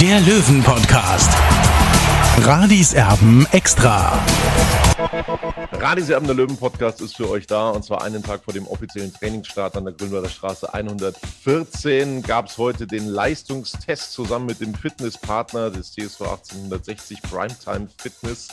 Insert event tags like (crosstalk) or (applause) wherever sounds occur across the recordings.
der Löwen-Podcast. Radis Erben extra. Radis Erben der Löwen Podcast ist für euch da und zwar einen Tag vor dem offiziellen Trainingsstart an der Grünwalder Straße 114 gab es heute den Leistungstest zusammen mit dem Fitnesspartner des TSV 1860 Primetime Fitness.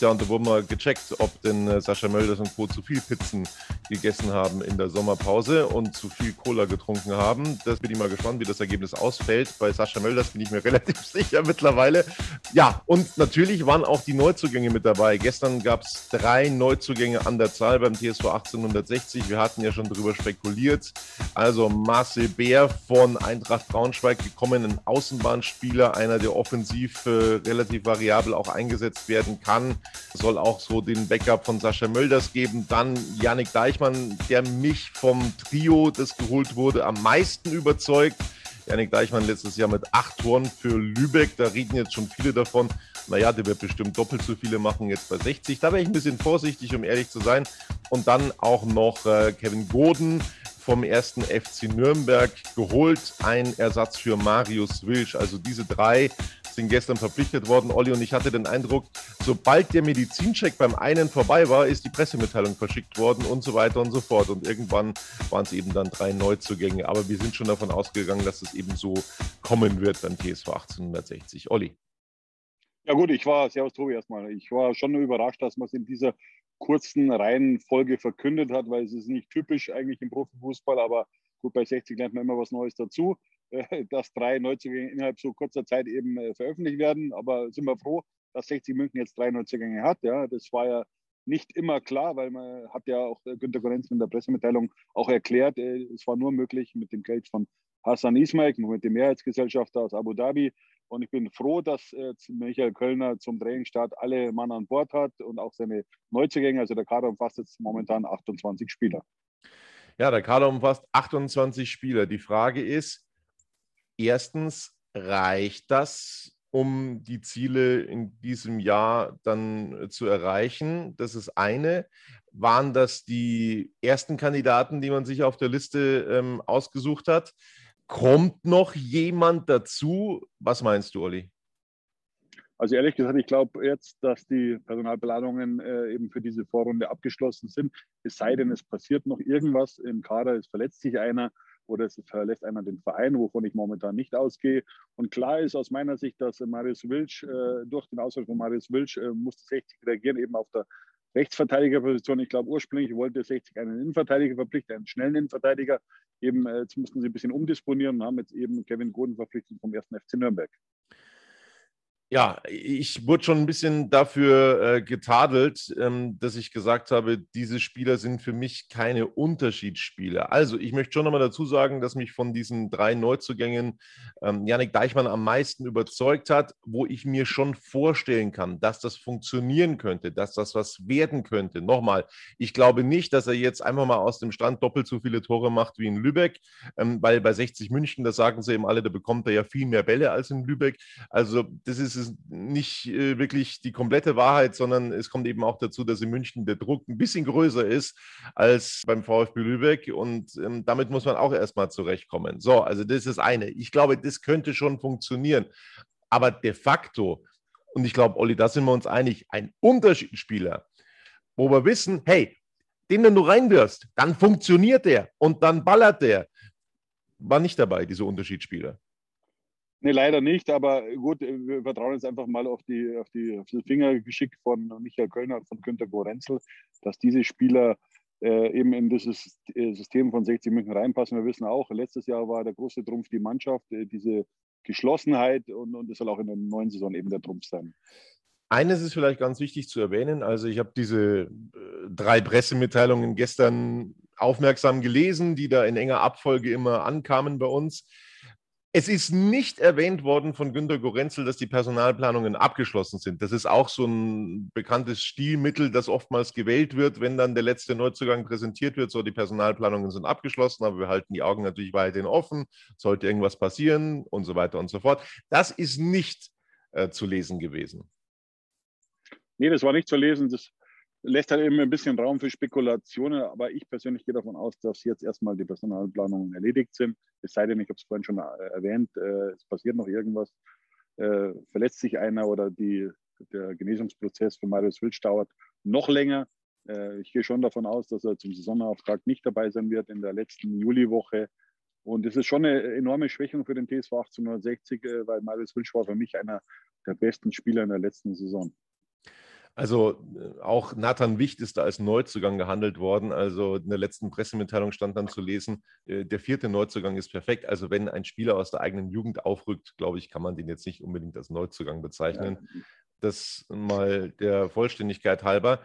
Ja, und da wurden wir gecheckt, ob denn äh, Sascha Mölders und Co. zu viel Pizzen gegessen haben in der Sommerpause und zu viel Cola getrunken haben. Das bin ich mal gespannt, wie das Ergebnis ausfällt. Bei Sascha Mölders bin ich mir (laughs) relativ sicher mittlerweile. Ja, und natürlich waren auch die Neuzugänge mit dabei. Gestern gab es drei Neuzugänge an der Zahl beim TSV 1860. Wir hatten ja schon darüber spekuliert. Also Marcel Bär von Eintracht Braunschweig gekommen, ein Außenbahnspieler, einer, der offensiv äh, relativ variabel auch eingesetzt werden kann soll auch so den Backup von Sascha Mölders geben. Dann Yannick Deichmann, der mich vom Trio, das geholt wurde, am meisten überzeugt. Yannick Deichmann letztes Jahr mit acht Toren für Lübeck. Da reden jetzt schon viele davon. Naja, der wird bestimmt doppelt so viele machen jetzt bei 60. Da wäre ich ein bisschen vorsichtig, um ehrlich zu sein. Und dann auch noch äh, Kevin Goden vom ersten FC Nürnberg geholt. Ein Ersatz für Marius Wilsch. Also diese drei sind gestern verpflichtet worden, Olli, und ich hatte den Eindruck, sobald der Medizincheck beim einen vorbei war, ist die Pressemitteilung verschickt worden und so weiter und so fort. Und irgendwann waren es eben dann drei Neuzugänge. Aber wir sind schon davon ausgegangen, dass es eben so kommen wird beim TSV 1860. Olli. Ja gut, ich war, servus Tobi erstmal, ich war schon überrascht, dass man es in dieser kurzen Reihenfolge verkündet hat, weil es ist nicht typisch eigentlich im Profifußball, aber gut, bei 60 lernt man immer was Neues dazu. Äh, (laughs) dass drei Neuzugänge innerhalb so kurzer Zeit eben äh, veröffentlicht werden. Aber sind wir froh, dass 60 München jetzt drei Neuzugänge hat. Ja, das war ja nicht immer klar, weil man hat ja auch äh, Günter Gorenz in der Pressemitteilung auch erklärt, es war nur möglich mit dem Geld von Hassan Ismail, mit dem Mehrheitsgesellschafter aus Abu Dhabi. Und ich bin froh, dass Michael Kölner zum Trainingsstart alle Mann an Bord hat und auch seine Neuzugänge. Also der Kader umfasst jetzt momentan 28 Spieler. Ja, der Kader umfasst 28 Spieler. Die Frage ist, erstens, reicht das, um die Ziele in diesem Jahr dann zu erreichen? Das ist eine. Waren das die ersten Kandidaten, die man sich auf der Liste ähm, ausgesucht hat? Kommt noch jemand dazu? Was meinst du, Olli? Also ehrlich gesagt, ich glaube jetzt, dass die Personalplanungen äh, eben für diese Vorrunde abgeschlossen sind. Es sei denn, es passiert noch irgendwas im Kader, es verletzt sich einer oder es verlässt einer den Verein, wovon ich momentan nicht ausgehe. Und klar ist aus meiner Sicht, dass Marius Wilsch, äh, durch den Ausfall von Marius Wilsch, äh, musste 60 reagieren, eben auf der Rechtsverteidigerposition. Ich glaube, ursprünglich wollte 60 einen Innenverteidiger verpflichten, einen schnellen Innenverteidiger. Eben, äh, jetzt mussten sie ein bisschen umdisponieren und haben jetzt eben Kevin Goden verpflichtet vom 1. FC Nürnberg ja, ich wurde schon ein bisschen dafür äh, getadelt, ähm, dass ich gesagt habe, diese Spieler sind für mich keine Unterschiedsspieler. Also, ich möchte schon nochmal dazu sagen, dass mich von diesen drei Neuzugängen ähm, Janik Deichmann am meisten überzeugt hat, wo ich mir schon vorstellen kann, dass das funktionieren könnte, dass das was werden könnte. Nochmal, ich glaube nicht, dass er jetzt einfach mal aus dem Stand doppelt so viele Tore macht wie in Lübeck, ähm, weil bei 60 München, das sagen sie eben alle, da bekommt er ja viel mehr Bälle als in Lübeck. Also, das ist ist nicht äh, wirklich die komplette Wahrheit, sondern es kommt eben auch dazu, dass in München der Druck ein bisschen größer ist als beim VfB Lübeck und ähm, damit muss man auch erstmal zurechtkommen. So, also das ist das eine. Ich glaube, das könnte schon funktionieren. Aber de facto, und ich glaube, Olli, da sind wir uns einig, ein Unterschiedsspieler, wo wir wissen, hey, den, wenn du reinwirfst, dann funktioniert der und dann ballert der. War nicht dabei, diese Unterschiedsspieler. Nee, leider nicht, aber gut, wir vertrauen jetzt einfach mal auf die, auf die, auf das Fingergeschick von Michael Kölner und von Günter Gorenzel, dass diese Spieler äh, eben in dieses äh, System von 60 München reinpassen. Wir wissen auch, letztes Jahr war der große Trumpf die Mannschaft, äh, diese Geschlossenheit und, und das soll auch in der neuen Saison eben der Trumpf sein. Eines ist vielleicht ganz wichtig zu erwähnen. Also ich habe diese äh, drei Pressemitteilungen gestern aufmerksam gelesen, die da in enger Abfolge immer ankamen bei uns. Es ist nicht erwähnt worden von Günter Gorenzel, dass die Personalplanungen abgeschlossen sind. Das ist auch so ein bekanntes Stilmittel, das oftmals gewählt wird, wenn dann der letzte Neuzugang präsentiert wird. So, die Personalplanungen sind abgeschlossen, aber wir halten die Augen natürlich weiterhin offen. Sollte irgendwas passieren und so weiter und so fort. Das ist nicht äh, zu lesen gewesen. Nee, das war nicht zu lesen. Das lässt halt eben ein bisschen Raum für Spekulationen, aber ich persönlich gehe davon aus, dass jetzt erstmal die Personalplanungen erledigt sind. Es sei denn, ich habe es vorhin schon äh, erwähnt, äh, es passiert noch irgendwas, äh, verletzt sich einer oder die, der Genesungsprozess für Marius Wilsch dauert noch länger. Ich gehe schon davon aus, dass er zum Saisonauftakt nicht dabei sein wird in der letzten Juliwoche. Und es ist schon eine enorme Schwächung für den TSV 1860, weil Marius Wilsch war für mich einer der besten Spieler in der letzten Saison. Also äh, auch Nathan Wicht ist da als Neuzugang gehandelt worden. Also in der letzten Pressemitteilung stand dann zu lesen, äh, der vierte Neuzugang ist perfekt. Also wenn ein Spieler aus der eigenen Jugend aufrückt, glaube ich, kann man den jetzt nicht unbedingt als Neuzugang bezeichnen. Ja. Das mal der Vollständigkeit halber.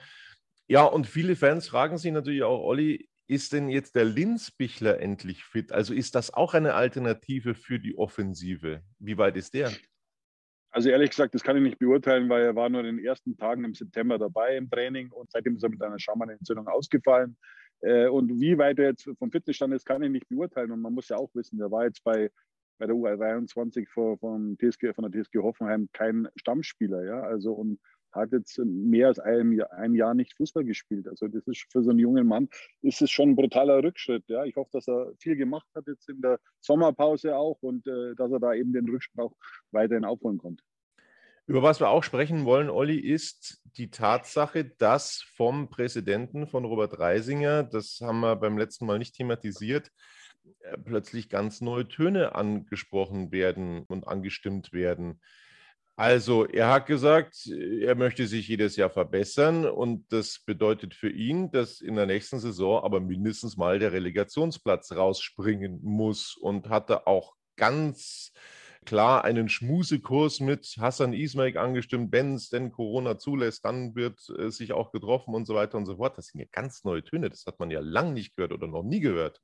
Ja, und viele Fans fragen sich natürlich auch, Olli, ist denn jetzt der Linzbichler endlich fit? Also ist das auch eine Alternative für die Offensive? Wie weit ist der? Also ehrlich gesagt, das kann ich nicht beurteilen, weil er war nur in den ersten Tagen im September dabei im Training und seitdem ist er mit einer Schammanentzündung ausgefallen. Äh, und wie weit er jetzt vom Fitnessstand ist, kann ich nicht beurteilen. Und man muss ja auch wissen, der war jetzt bei, bei der U23 von, von, TSG, von der TSG Hoffenheim kein Stammspieler. Ja? Also und hat jetzt mehr als ein, ein Jahr nicht Fußball gespielt. Also das ist für so einen jungen Mann ist es schon ein brutaler Rückschritt. Ja, ich hoffe, dass er viel gemacht hat jetzt in der Sommerpause auch und äh, dass er da eben den Rückschritt auch weiterhin aufholen konnte. Über was wir auch sprechen wollen, Olli, ist die Tatsache, dass vom Präsidenten von Robert Reisinger, das haben wir beim letzten Mal nicht thematisiert, äh, plötzlich ganz neue Töne angesprochen werden und angestimmt werden. Also, er hat gesagt, er möchte sich jedes Jahr verbessern und das bedeutet für ihn, dass in der nächsten Saison aber mindestens mal der Relegationsplatz rausspringen muss und hatte auch ganz klar einen Schmusekurs mit Hassan Ismail angestimmt, wenn es denn Corona zulässt, dann wird äh, sich auch getroffen und so weiter und so fort. Das sind ja ganz neue Töne, das hat man ja lang nicht gehört oder noch nie gehört.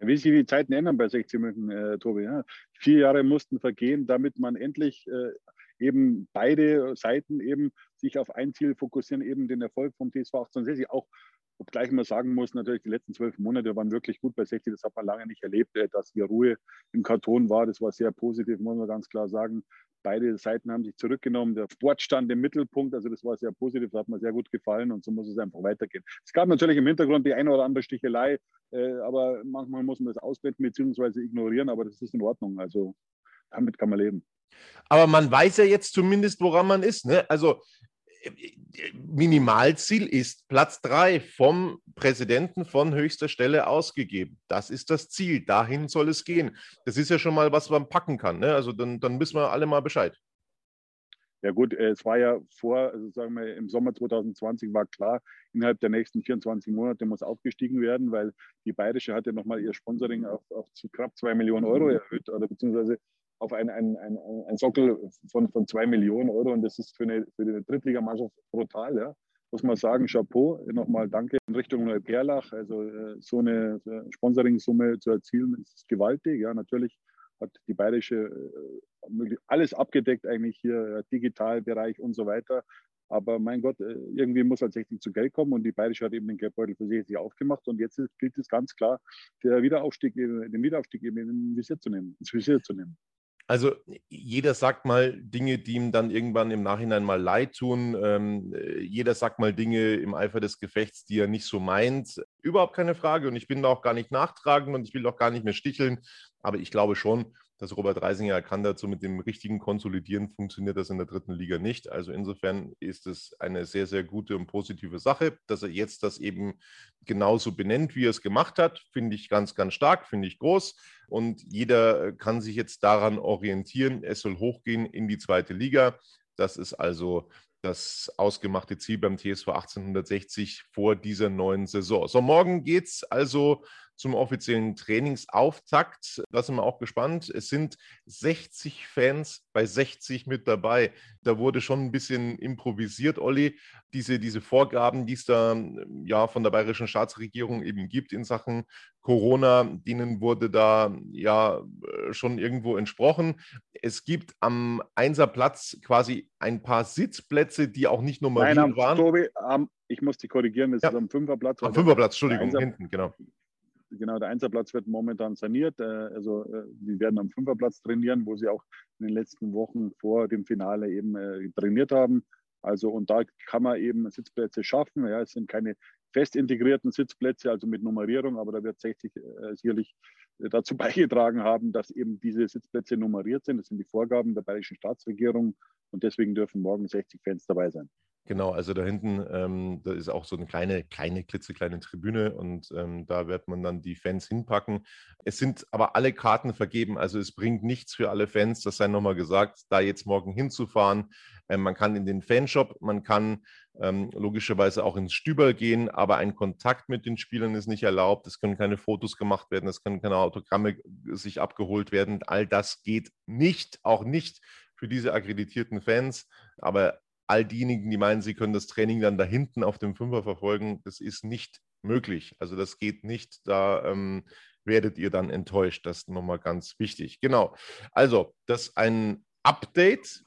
Wie sich die Zeiten ändern bei 16 München, äh, Tobi. Ja. Vier Jahre mussten vergehen, damit man endlich äh, eben beide Seiten eben sich auf ein Ziel fokussieren, eben den Erfolg vom TSV 1860. Auch obgleich man sagen muss, natürlich die letzten zwölf Monate waren wirklich gut bei 60. Das hat man lange nicht erlebt, äh, dass hier Ruhe im Karton war. Das war sehr positiv, muss man ganz klar sagen. Beide Seiten haben sich zurückgenommen. Der Sport stand im Mittelpunkt. Also das war sehr positiv, das hat mir sehr gut gefallen und so muss es einfach weitergehen. Es gab natürlich im Hintergrund die eine oder andere Stichelei, äh, aber manchmal muss man das ausblenden bzw. ignorieren, aber das ist in Ordnung. Also damit kann man leben. Aber man weiß ja jetzt zumindest, woran man ist. Ne? Also Minimalziel ist Platz drei vom Präsidenten von höchster Stelle ausgegeben. Das ist das Ziel. Dahin soll es gehen. Das ist ja schon mal, was man packen kann. Ne? Also dann, dann wissen wir alle mal Bescheid. Ja gut, äh, es war ja vor, also sagen wir, im Sommer 2020 war klar, innerhalb der nächsten 24 Monate muss aufgestiegen werden, weil die Bayerische hat ja nochmal ihr Sponsoring auf, auf zu knapp zwei Millionen Euro erhöht oder beziehungsweise auf ein, ein, ein, ein Sockel von, von zwei Millionen Euro und das ist für eine, für eine Drittligamannschaft brutal, ja. Muss man sagen, Chapeau, nochmal danke in Richtung Neuperlach. Also äh, so eine Sponsoring-Summe zu erzielen, ist gewaltig. Ja, natürlich hat die Bayerische äh, alles abgedeckt, eigentlich hier, Digitalbereich und so weiter. Aber mein Gott, äh, irgendwie muss halt 60 zu Geld kommen und die Bayerische hat eben den Geldbeutel für 60 aufgemacht und jetzt gilt es ganz klar, der Wiederaufstieg, den Wiederaufstieg eben in Visier zu nehmen, ins Visier zu nehmen. Also jeder sagt mal Dinge, die ihm dann irgendwann im Nachhinein mal leid tun. Ähm, jeder sagt mal Dinge im Eifer des Gefechts, die er nicht so meint. Überhaupt keine Frage. Und ich bin da auch gar nicht nachtragend und ich will auch gar nicht mehr sticheln. Aber ich glaube schon, dass Robert Reisinger erkannt hat, so mit dem richtigen Konsolidieren funktioniert das in der dritten Liga nicht. Also insofern ist es eine sehr, sehr gute und positive Sache, dass er jetzt das eben genauso benennt, wie er es gemacht hat. Finde ich ganz, ganz stark, finde ich groß. Und jeder kann sich jetzt daran orientieren. Es soll hochgehen in die zweite Liga. Das ist also das ausgemachte Ziel beim TSV 1860 vor dieser neuen Saison. So, morgen geht es also zum offiziellen Trainingsauftakt. Da sind wir auch gespannt. Es sind 60 Fans bei 60 mit dabei. Da wurde schon ein bisschen improvisiert, Olli. Diese, diese Vorgaben, die es da ja von der bayerischen Staatsregierung eben gibt in Sachen Corona, denen wurde da ja schon irgendwo entsprochen. Es gibt am Einserplatz quasi ein paar Sitzplätze, die auch nicht nummeriert Nein, am, waren. Tobi, am, ich muss die korrigieren, das Ja. ist am Fünferplatz. Am Fünferplatz, Entschuldigung, hinten, genau. Genau, der Einserplatz wird momentan saniert. äh, Also äh, die werden am Fünferplatz trainieren, wo sie auch in den letzten Wochen vor dem Finale eben äh, trainiert haben. Also und da kann man eben Sitzplätze schaffen. Ja, es sind keine fest integrierten Sitzplätze, also mit Nummerierung, aber da wird 60 äh, sicherlich dazu (laughs) beigetragen haben, dass eben diese Sitzplätze nummeriert sind. Das sind die Vorgaben der bayerischen Staatsregierung und deswegen dürfen morgen 60 Fans dabei sein. Genau, also da hinten, ähm, da ist auch so eine kleine, kleine, klitzekleine Tribüne und ähm, da wird man dann die Fans hinpacken. Es sind aber alle Karten vergeben, also es bringt nichts für alle Fans, das sei nochmal gesagt, da jetzt morgen hinzufahren. Ähm, man kann in den Fanshop, man kann ähm, logischerweise auch ins Stüberl gehen, aber ein Kontakt mit den Spielern ist nicht erlaubt. Es können keine Fotos gemacht werden, es können keine Autogramme sich abgeholt werden. All das geht nicht, auch nicht für diese akkreditierten Fans. Aber all diejenigen, die meinen, sie können das Training dann da hinten auf dem Fünfer verfolgen, das ist nicht möglich. Also das geht nicht. Da ähm, werdet ihr dann enttäuscht. Das ist nochmal ganz wichtig. Genau. Also, das ist ein Update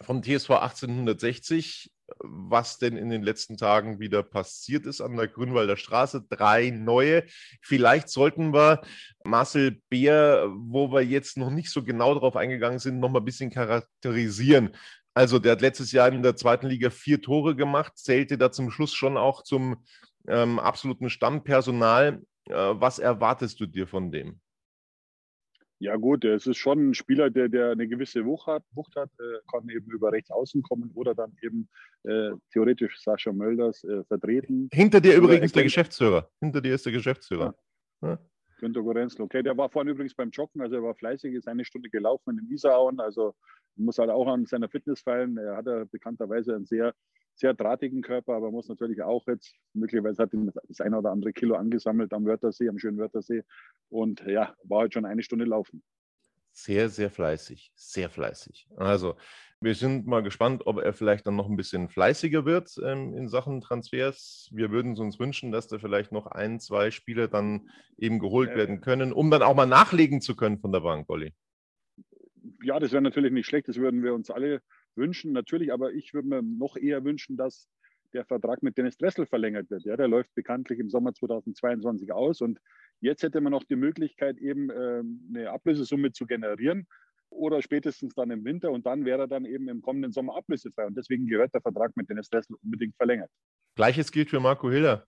von TSV 1860, was denn in den letzten Tagen wieder passiert ist an der Grünwalder Straße. Drei neue. Vielleicht sollten wir Marcel Beer, wo wir jetzt noch nicht so genau darauf eingegangen sind, noch mal ein bisschen charakterisieren. Also, der hat letztes Jahr in der zweiten Liga vier Tore gemacht, zählte da zum Schluss schon auch zum ähm, absoluten Stammpersonal. Äh, was erwartest du dir von dem? Ja gut, es ist schon ein Spieler, der, der eine gewisse Wucht hat, Wucht hat äh, kann eben über rechts außen kommen oder dann eben äh, theoretisch Sascha Mölders äh, vertreten. Hinter dir übrigens der Geschäftsführer. Hinter dir ist der Geschäftsführer. Ja. Günter Gorenzl, okay, der war vorhin übrigens beim Joggen, also er war fleißig, ist eine Stunde gelaufen in den Isarauen, also muss halt auch an seiner Fitness feilen. Er hat ja bekannterweise einen sehr, sehr drahtigen Körper, aber muss natürlich auch jetzt, möglicherweise hat ihn das eine oder andere Kilo angesammelt am Wörthersee, am schönen Wörthersee und ja, war halt schon eine Stunde laufen. Sehr, sehr fleißig. Sehr fleißig. Also, wir sind mal gespannt, ob er vielleicht dann noch ein bisschen fleißiger wird ähm, in Sachen Transfers. Wir würden es uns wünschen, dass da vielleicht noch ein, zwei Spieler dann eben geholt Äh. werden können, um dann auch mal nachlegen zu können von der Bank, Olli. Ja, das wäre natürlich nicht schlecht, das würden wir uns alle wünschen, natürlich, aber ich würde mir noch eher wünschen, dass der Vertrag mit Dennis Dressel verlängert wird. Ja, der läuft bekanntlich im Sommer 2022 aus und jetzt hätte man noch die Möglichkeit, eben ähm, eine Ablösesumme zu generieren oder spätestens dann im Winter und dann wäre er dann eben im kommenden Sommer ablösefrei und deswegen gehört der Vertrag mit Dennis Dressel unbedingt verlängert. Gleiches gilt für Marco Hiller.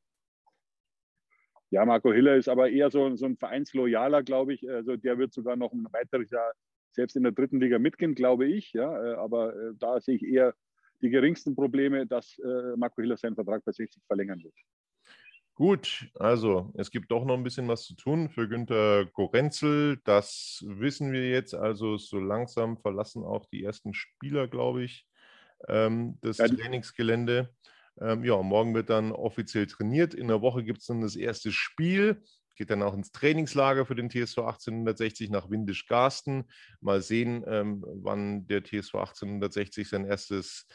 Ja, Marco Hiller ist aber eher so, so ein Vereinsloyaler, glaube ich. Also der wird sogar noch ein weiteres Jahr selbst in der dritten Liga mitgehen, glaube ich. Ja, äh, aber äh, da sehe ich eher die geringsten Probleme, dass äh, Marco Hiller seinen Vertrag bei 60 verlängern wird. Gut, also es gibt doch noch ein bisschen was zu tun für Günter Gorenzel. Das wissen wir jetzt. Also so langsam verlassen auch die ersten Spieler, glaube ich, ähm, das Ja, Trainingsgelände. Ähm, ja, morgen wird dann offiziell trainiert. In der Woche gibt es dann das erste Spiel. Geht dann auch ins Trainingslager für den TSV 1860 nach Windisch-Garsten. Mal sehen, ähm, wann der TSV 1860 sein erstes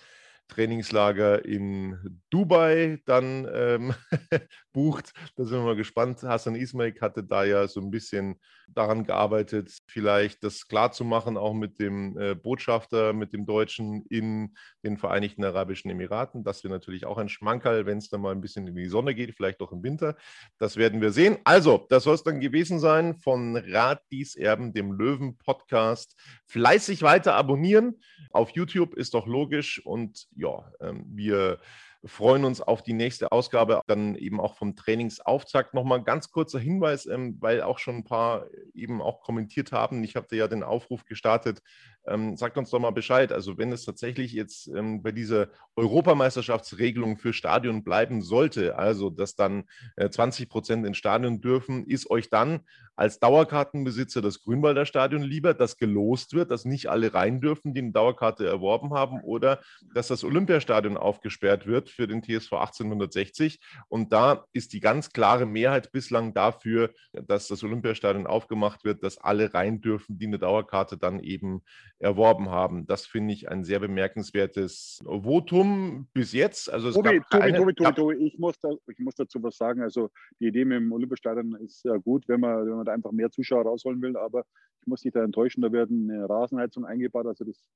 Trainingslager in Dubai dann ähm, (laughs) bucht. Da sind wir mal gespannt. Hassan Ismail hatte da ja so ein bisschen daran gearbeitet, vielleicht das klarzumachen, auch mit dem äh, Botschafter, mit dem Deutschen in den Vereinigten Arabischen Emiraten. Das wäre natürlich auch ein Schmankerl, wenn es dann mal ein bisschen in die Sonne geht, vielleicht auch im Winter. Das werden wir sehen. Also, das soll es dann gewesen sein von Rat dies Erben, dem Löwen-Podcast. Fleißig weiter abonnieren. Auf YouTube ist doch logisch. Und ja, ähm, wir freuen uns auf die nächste Ausgabe, dann eben auch vom Trainingsauftakt. Nochmal ganz kurzer Hinweis, ähm, weil auch schon ein paar eben auch kommentiert haben. Ich habe ja den Aufruf gestartet. Ähm, sagt uns doch mal Bescheid. Also wenn es tatsächlich jetzt ähm, bei dieser Europameisterschaftsregelung für Stadion bleiben sollte, also dass dann äh, 20 Prozent ins Stadion dürfen, ist euch dann als Dauerkartenbesitzer das Grünwalder Stadion lieber, das gelost wird, dass nicht alle rein dürfen, die eine Dauerkarte erworben haben, oder dass das Olympiastadion aufgesperrt wird für den TSV 1860. Und da ist die ganz klare Mehrheit bislang dafür, dass das Olympiastadion aufgemacht wird, dass alle rein dürfen, die eine Dauerkarte dann eben erworben haben. Das finde ich ein sehr bemerkenswertes Votum bis jetzt. Also es Tobi, gab Tobi, keine, Tobi, Tobi, Tobi, ich muss, da, ich muss dazu was sagen. Also die Idee mit dem Olympiastadion ist ja gut, wenn man, wenn man da einfach mehr Zuschauer rausholen will, aber ich muss dich da enttäuschen, da werden eine Rasenheizung eingebaut. Also das,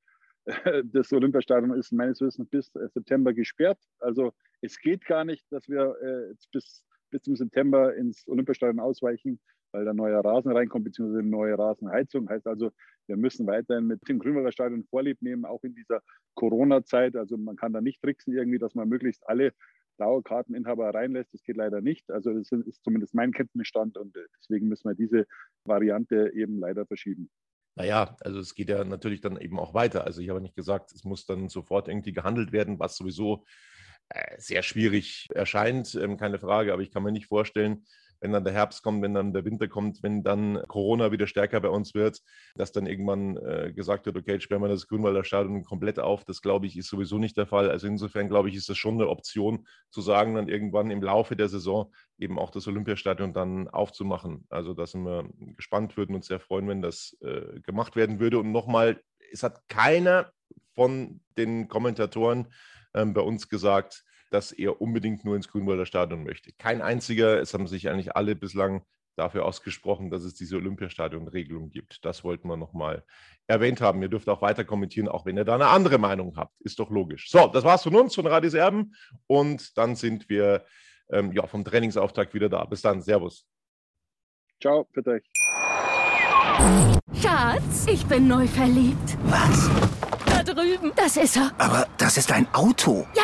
(laughs) das Olympiastadion ist meines Wissens bis äh, September gesperrt. Also es geht gar nicht, dass wir äh, jetzt bis, bis zum September ins Olympiastadion ausweichen, weil da neuer Rasen reinkommt, beziehungsweise eine neue Rasenheizung. Heißt also, wir müssen weiterhin mit dem Grünwalder Stadion Vorlieb nehmen, auch in dieser Corona-Zeit. Also man kann da nicht tricksen irgendwie, dass man möglichst alle Dauerkarteninhaber reinlässt. Das geht leider nicht. Also das ist zumindest mein Kenntnisstand und äh, deswegen müssen wir diese Variante eben leider verschieben. Naja, also es geht ja natürlich dann eben auch weiter. Also ich habe nicht gesagt, es muss dann sofort irgendwie gehandelt werden, was sowieso äh, sehr schwierig erscheint, ähm, keine Frage. Aber ich kann mir nicht vorstellen, wenn dann der Herbst kommt, wenn dann der Winter kommt, wenn dann Corona wieder stärker bei uns wird, dass dann irgendwann äh, gesagt wird, okay, jetzt sperren wir das Grünwalder Stadion komplett auf. Das glaube ich ist sowieso nicht der Fall. Also insofern glaube ich, ist das schon eine Option zu sagen, dann irgendwann im Laufe der Saison eben auch das Olympiastadion dann aufzumachen. Also da sind wir gespannt, würden uns sehr freuen, wenn das äh, gemacht werden würde. Und nochmal, es hat keiner von den Kommentatoren ähm, bei uns gesagt, dass er unbedingt nur ins Grünwalder Stadion möchte. Kein einziger, es haben sich eigentlich alle bislang dafür ausgesprochen, dass es diese Olympiastadion-Regelung gibt. Das wollten wir nochmal erwähnt haben. Ihr dürft auch weiter kommentieren, auch wenn ihr da eine andere Meinung habt. Ist doch logisch. So, das war's von uns, von Radis Erben. Und dann sind wir ähm, ja, vom Trainingsauftakt wieder da. Bis dann. Servus. Ciao, bitte euch. Schatz, ich bin neu verliebt. Was? Da drüben. Das ist er. Aber das ist ein Auto. Ja,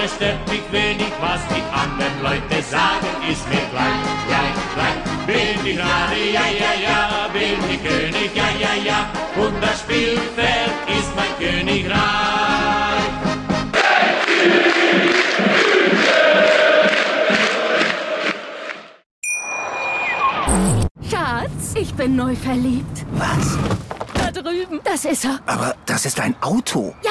Andere stört mich wenig, was die anderen Leute sagen, ist mir gleich, gleich, gleich. Bin ich Radi, ja, ja, ja, bin ich König, ja, ja, ja, und das Spielfeld ist mein Königreich. Schatz, ich bin neu verliebt. Was? Da drüben. Das ist er. Aber das ist ein Auto. Ja,